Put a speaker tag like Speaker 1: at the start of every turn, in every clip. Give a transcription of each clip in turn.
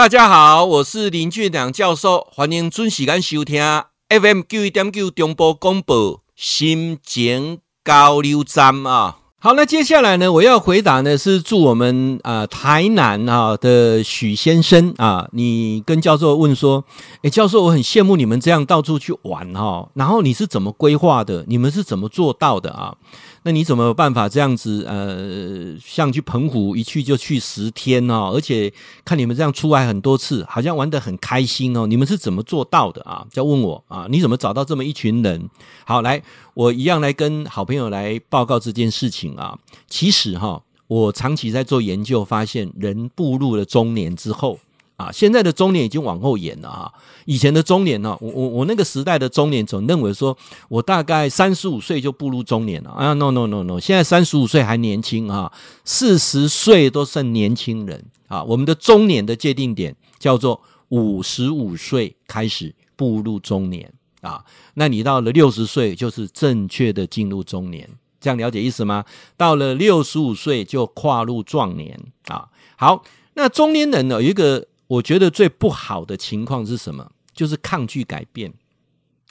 Speaker 1: 大家好，我是林俊良教授，欢迎准时间收听 FM 九一点九中波广播新简交流站啊。好，那接下来呢，我要回答呢是祝我们啊、台南啊的许先生啊，你跟教授问说，诶，教授，我很羡慕你们这样到处去玩哈，然后你是怎么规划的？你们是怎么做到的啊？那你怎么有办法这样子？呃，像去澎湖一去就去十天哦，而且看你们这样出来很多次，好像玩得很开心哦。你们是怎么做到的啊？就问我啊，你怎么找到这么一群人？好，来，我一样来跟好朋友来报告这件事情啊。其实哈，我长期在做研究，发现人步入了中年之后。啊，现在的中年已经往后延了啊！以前的中年呢，我我我那个时代的中年总认为说，我大概三十五岁就步入中年了啊！No No No No，现在三十五岁还年轻啊，四十岁都算年轻人啊！我们的中年的界定点叫做五十五岁开始步入中年啊，那你到了六十岁就是正确的进入中年，这样了解意思吗？到了六十五岁就跨入壮年啊！好，那中年人呢有一个。我觉得最不好的情况是什么？就是抗拒改变，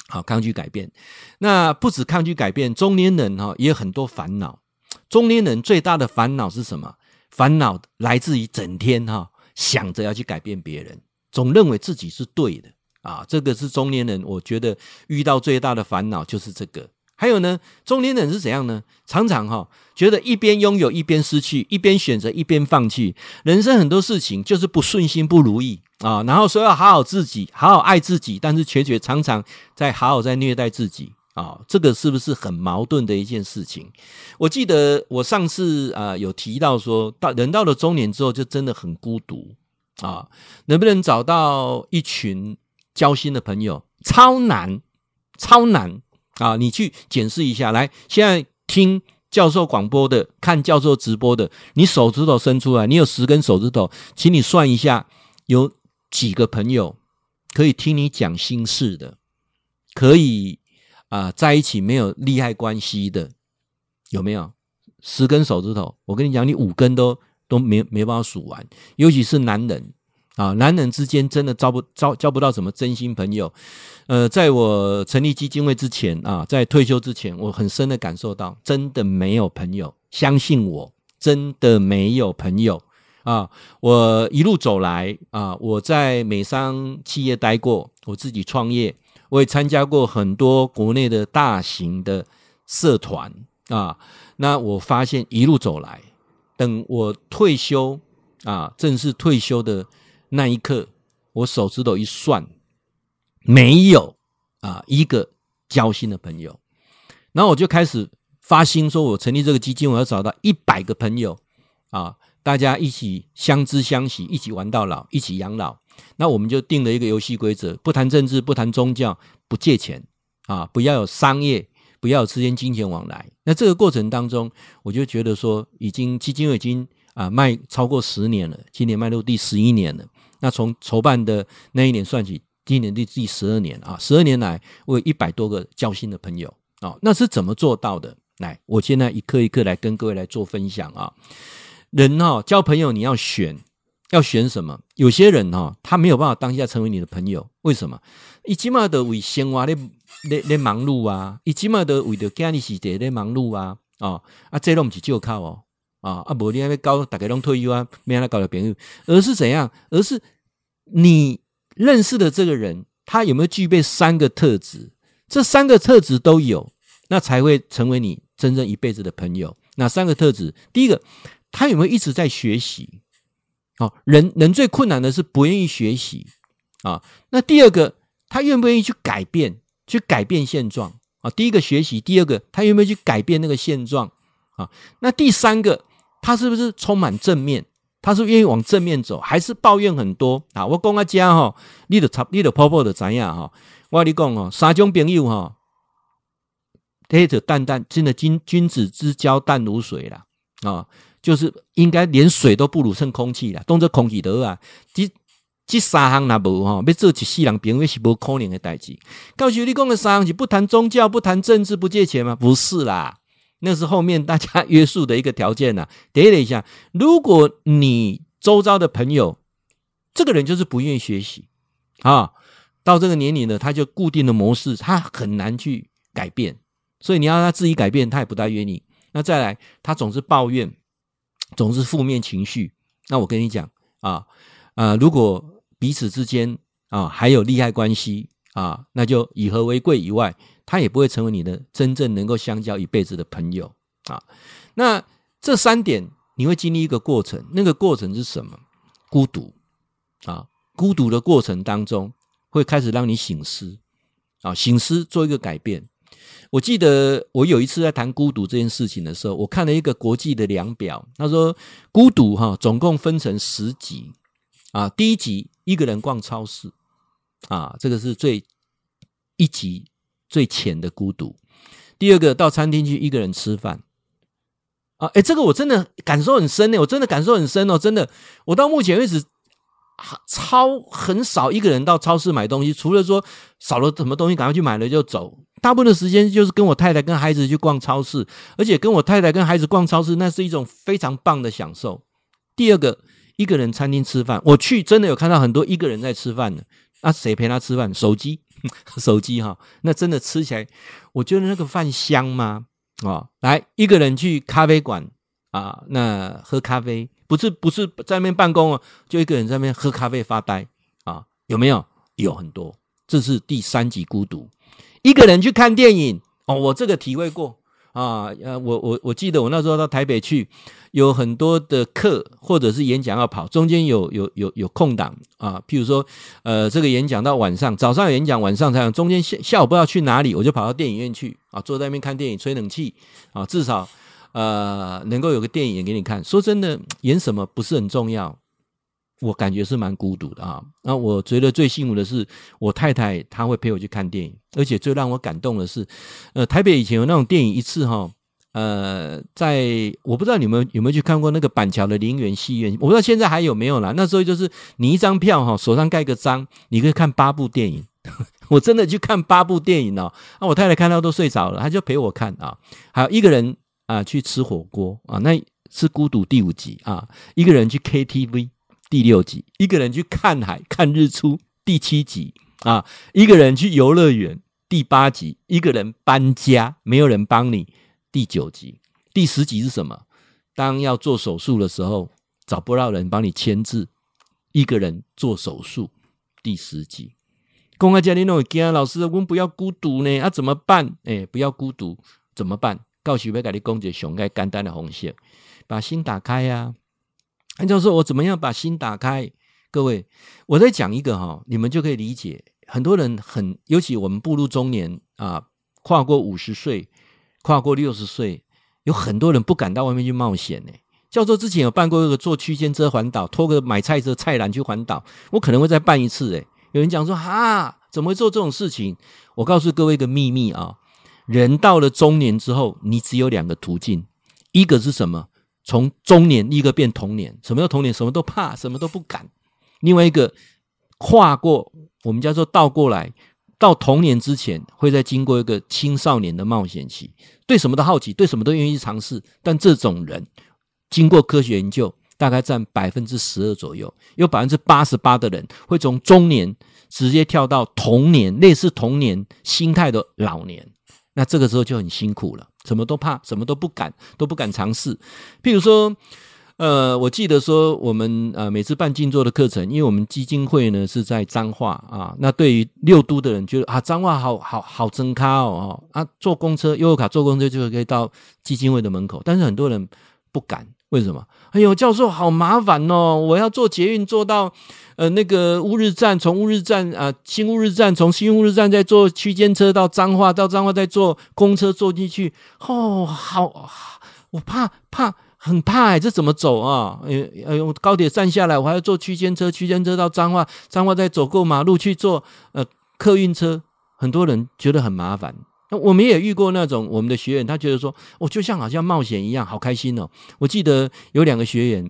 Speaker 1: 好，抗拒改变。那不止抗拒改变，中年人哈也有很多烦恼。中年人最大的烦恼是什么？烦恼来自于整天哈想着要去改变别人，总认为自己是对的啊。这个是中年人，我觉得遇到最大的烦恼就是这个。还有呢，中年人是怎样呢？常常哈、哦、觉得一边拥有一边失去，一边选择一边放弃。人生很多事情就是不顺心不如意啊，然后说要好好自己，好好爱自己，但是却觉常常在好好在虐待自己啊。这个是不是很矛盾的一件事情？我记得我上次啊有提到说，到人到了中年之后就真的很孤独啊，能不能找到一群交心的朋友？超难，超难。啊，你去检视一下，来，现在听教授广播的，看教授直播的，你手指头伸出来，你有十根手指头，请你算一下，有几个朋友可以听你讲心事的，可以啊、在一起没有利害关系的，有没有？十根手指头，我跟你讲，你五根都都没没办法数完，尤其是男人。啊，男人之间真的交不交交不到什么真心朋友。呃，在我成立基金会之前啊，在退休之前，我很深的感受到，真的没有朋友。相信我，真的没有朋友啊！我一路走来啊，我在美商企业待过，我自己创业，我也参加过很多国内的大型的社团啊。那我发现一路走来，等我退休啊，正式退休的。那一刻，我手指头一算，没有啊一个交心的朋友。然后我就开始发心，说我成立这个基金，我要找到一百个朋友啊，大家一起相知相惜，一起玩到老，一起养老。那我们就定了一个游戏规则：不谈政治，不谈宗教，不借钱啊，不要有商业，不要之间金钱往来。那这个过程当中，我就觉得说，已经基金已经啊卖超过十年了，今年迈入第十一年了。那从筹办的那一年算起，今年第第十二年啊，十二年来我有一百多个交心的朋友啊，那是怎么做到的？来，我现在一个一个来跟各位来做分享啊。人哈交朋友你要选，要选什么？有些人哈他没有办法当下成为你的朋友，为什么？一起码的为生活咧咧咧忙碌啊，一起码的为着家里事业咧忙碌啊啊啊，这拢不是借口哦。啊啊！不，你还没搞，大家拢退休啊，没让他搞了朋友，而是怎样？而是你认识的这个人，他有没有具备三个特质？这三个特质都有，那才会成为你真正一辈子的朋友。哪三个特质？第一个，他有没有一直在学习？哦，人人最困难的是不愿意学习啊。那第二个，他愿不愿意去改变，去改变现状啊？第一个学习，第二个，他愿不愿意去改变那个现状啊？那第三个。他是不是充满正面？他是愿意往正面走，还是抱怨很多啊？我讲阿家哈，你的，你的婆婆的怎样哈？我跟你讲哦，三种朋友哈，黑者淡淡，真的君君子之交淡如水啦啊，就是应该连水都不如剩空气啦，当作空气得啊。这这三项那无哈，要做一世人朋友是无可能的代志。告诉你讲的三项是不谈宗教、不谈政治、不借钱吗？不是啦。那是后面大家约束的一个条件呐、啊。等一下，如果你周遭的朋友这个人就是不愿意学习啊。到这个年龄呢，他就固定的模式，他很难去改变。所以你要他自己改变，他也不大愿意。那再来，他总是抱怨，总是负面情绪。那我跟你讲啊，啊，如果彼此之间啊还有利害关系啊，那就以和为贵以外，他也不会成为你的真正能够相交一辈子的朋友啊。那这三点你会经历一个过程，那个过程是什么？孤独啊，孤独的过程当中会开始让你醒思啊，醒思做一个改变。我记得我有一次在谈孤独这件事情的时候，我看了一个国际的量表，他说孤独哈总共分成十级啊，第一级一个人逛超市啊，这个是最一级最浅的孤独。第二个到餐厅去一个人吃饭啊，哎，这个我真的感受很深呢，我真的感受很深哦，真的，我到目前为止超很少一个人到超市买东西，除了说少了什么东西，赶快去买了就走。大部分的时间就是跟我太太跟孩子去逛超市，而且跟我太太跟孩子逛超市，那是一种非常棒的享受。第二个，一个人餐厅吃饭，我去真的有看到很多一个人在吃饭的，那谁陪他吃饭？手机，手机哈，那真的吃起来，我觉得那个饭香吗？啊，来一个人去咖啡馆啊，那喝咖啡，不是不是在那边办公哦，就一个人在那边喝咖啡发呆啊，有没有？有很多，这是第三级孤独。一个人去看电影哦，我这个体会过啊，呃，我我我记得我那时候到台北去，有很多的课或者是演讲要跑，中间有有有有空档啊，譬如说，呃，这个演讲到晚上，早上有演讲，晚上才有，中间下下午不知道去哪里，我就跑到电影院去啊，坐在那边看电影，吹冷气啊，至少呃能够有个电影给你看。说真的，演什么不是很重要。我感觉是蛮孤独的啊，那我觉得最幸福的是我太太，她会陪我去看电影，而且最让我感动的是，呃，台北以前有那种电影一次哈，呃，在我不知道你们有没有去看过那个板桥的林园戏院，我不知道现在还有没有啦。那时候就是你一张票哈，手上盖个章，你可以看八部电影。我真的去看八部电影哦，那我太太看到都睡着了，她就陪我看啊。还有一个人啊去吃火锅啊，那是孤独第五集啊，一个人去 KTV。第六集，一个人去看海看日出。第七集啊，一个人去游乐园。第八集，一个人搬家，没有人帮你。第九集，第十集是什么？当要做手术的时候，找不到人帮你签字，一个人做手术。第十集，公开家里弄惊老师，我们不要孤独呢，啊怎么办？哎，不要孤独怎么办？告诉要给你讲解上盖简单的方式，把心打开呀、啊。那就是说我怎么样把心打开？各位，我再讲一个哈，你们就可以理解。很多人很，尤其我们步入中年啊，跨过五十岁，跨过六十岁，有很多人不敢到外面去冒险呢。教授之前有办过一个坐区间车环岛，拖个买菜车菜篮去环岛，我可能会再办一次。诶，有人讲说哈，怎么会做这种事情？我告诉各位一个秘密啊，人到了中年之后，你只有两个途径，一个是什么？从中年立刻变童年，什么叫童年？什么都怕，什么都不敢。另外一个跨过，我们叫做倒过来，到童年之前，会再经过一个青少年的冒险期，对什么都好奇，对什么都愿意尝试。但这种人，经过科学研究，大概占百分之十二左右，有百分之八十八的人会从中年直接跳到童年，类似童年心态的老年。那这个时候就很辛苦了，什么都怕，什么都不敢，都不敢尝试。譬如说，呃，我记得说，我们呃每次办静坐的课程，因为我们基金会呢是在彰化啊，那对于六都的人觉得啊，彰化好好好增咖哦啊，坐公车悠卡坐公车就可以到基金会的门口，但是很多人不敢，为什么？哎呦，教授好麻烦哦，我要坐捷运坐到。呃，那个乌日站，从乌日站啊、新乌日站，从新乌日站再坐区间车到彰化，到彰化再坐公车坐进去，哦，好，我怕怕，很怕哎，这怎么走啊？哎哎呦，高铁站下来，我还要坐区间车，区间车到彰化，彰化再走过马路去坐呃客运车，很多人觉得很麻烦。那我们也遇过那种我们的学员，他觉得说，我、就像好像冒险一样，好开心哦。我记得有两个学员。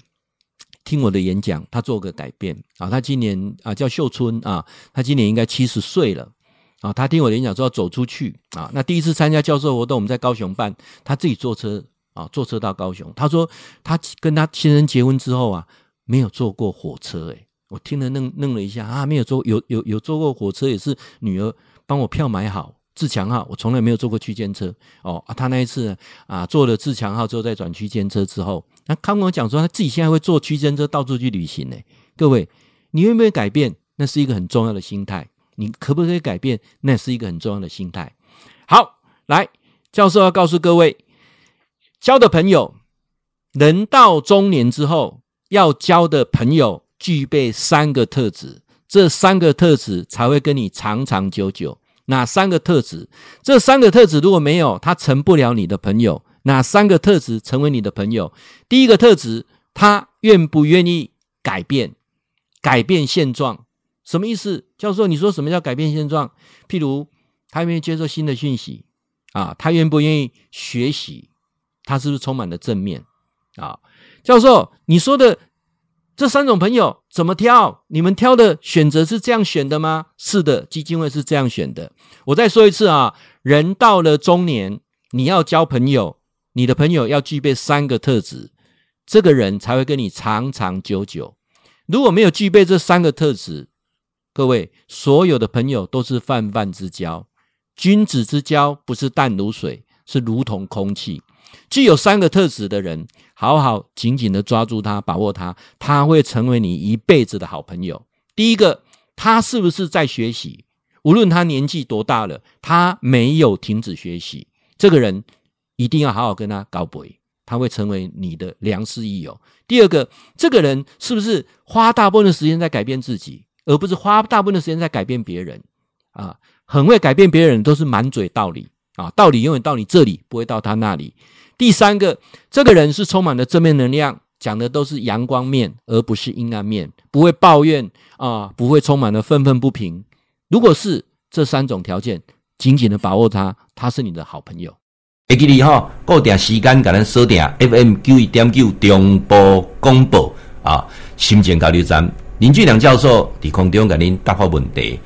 Speaker 1: 听我的演讲，他做个改变啊！他今年啊叫秀春啊，他今年应该七十岁了啊！他听我的演讲说要走出去啊！那第一次参加教授活动，我们在高雄办，他自己坐车啊，坐车到高雄。他说他跟他先生结婚之后啊，没有坐过火车诶，我听了愣愣了一下啊，没有坐有有有坐过火车，也是女儿帮我票买好。自强号，我从来没有坐过区间车哦。啊，他那一次啊，坐了自强号之后再转区间车之后，那他跟我讲说他自己现在会坐区间车到处去旅行呢。各位，你愿不愿意改变？那是一个很重要的心态。你可不可以改变？那是一个很重要的心态。好，来，教授要告诉各位，交的朋友，人到中年之后要交的朋友具备三个特质，这三个特质才会跟你长长久久。哪三个特质？这三个特质如果没有，他成不了你的朋友。哪三个特质成为你的朋友？第一个特质，他愿不愿意改变？改变现状，什么意思？教授，你说什么叫改变现状？譬如他愿意接受新的讯息啊，他愿不愿意学习？他是不是充满了正面啊？教授，你说的。这三种朋友怎么挑？你们挑的选择是这样选的吗？是的，基金会是这样选的。我再说一次啊，人到了中年，你要交朋友，你的朋友要具备三个特质，这个人才会跟你长长久久。如果没有具备这三个特质，各位，所有的朋友都是泛泛之交。君子之交不是淡如水，是如同空气。具有三个特质的人，好好紧紧的抓住他，把握他，他会成为你一辈子的好朋友。第一个，他是不是在学习？无论他年纪多大了，他没有停止学习。这个人一定要好好跟他交陪，他会成为你的良师益友。第二个，这个人是不是花大部分的时间在改变自己，而不是花大部分的时间在改变别人？啊，很会改变别人，都是满嘴道理啊，道理永远到你这里，不会到他那里。第三个，这个人是充满了正面能量，讲的都是阳光面，而不是阴暗面，不会抱怨啊，不会充满了愤愤不平。如果是这三种条件，紧紧的把握他，他是你的好朋友。会记得哈，固定时间给咱锁定 FM 九一点九中波广播啊，心情交流站林俊良教授在空中给您答复问题。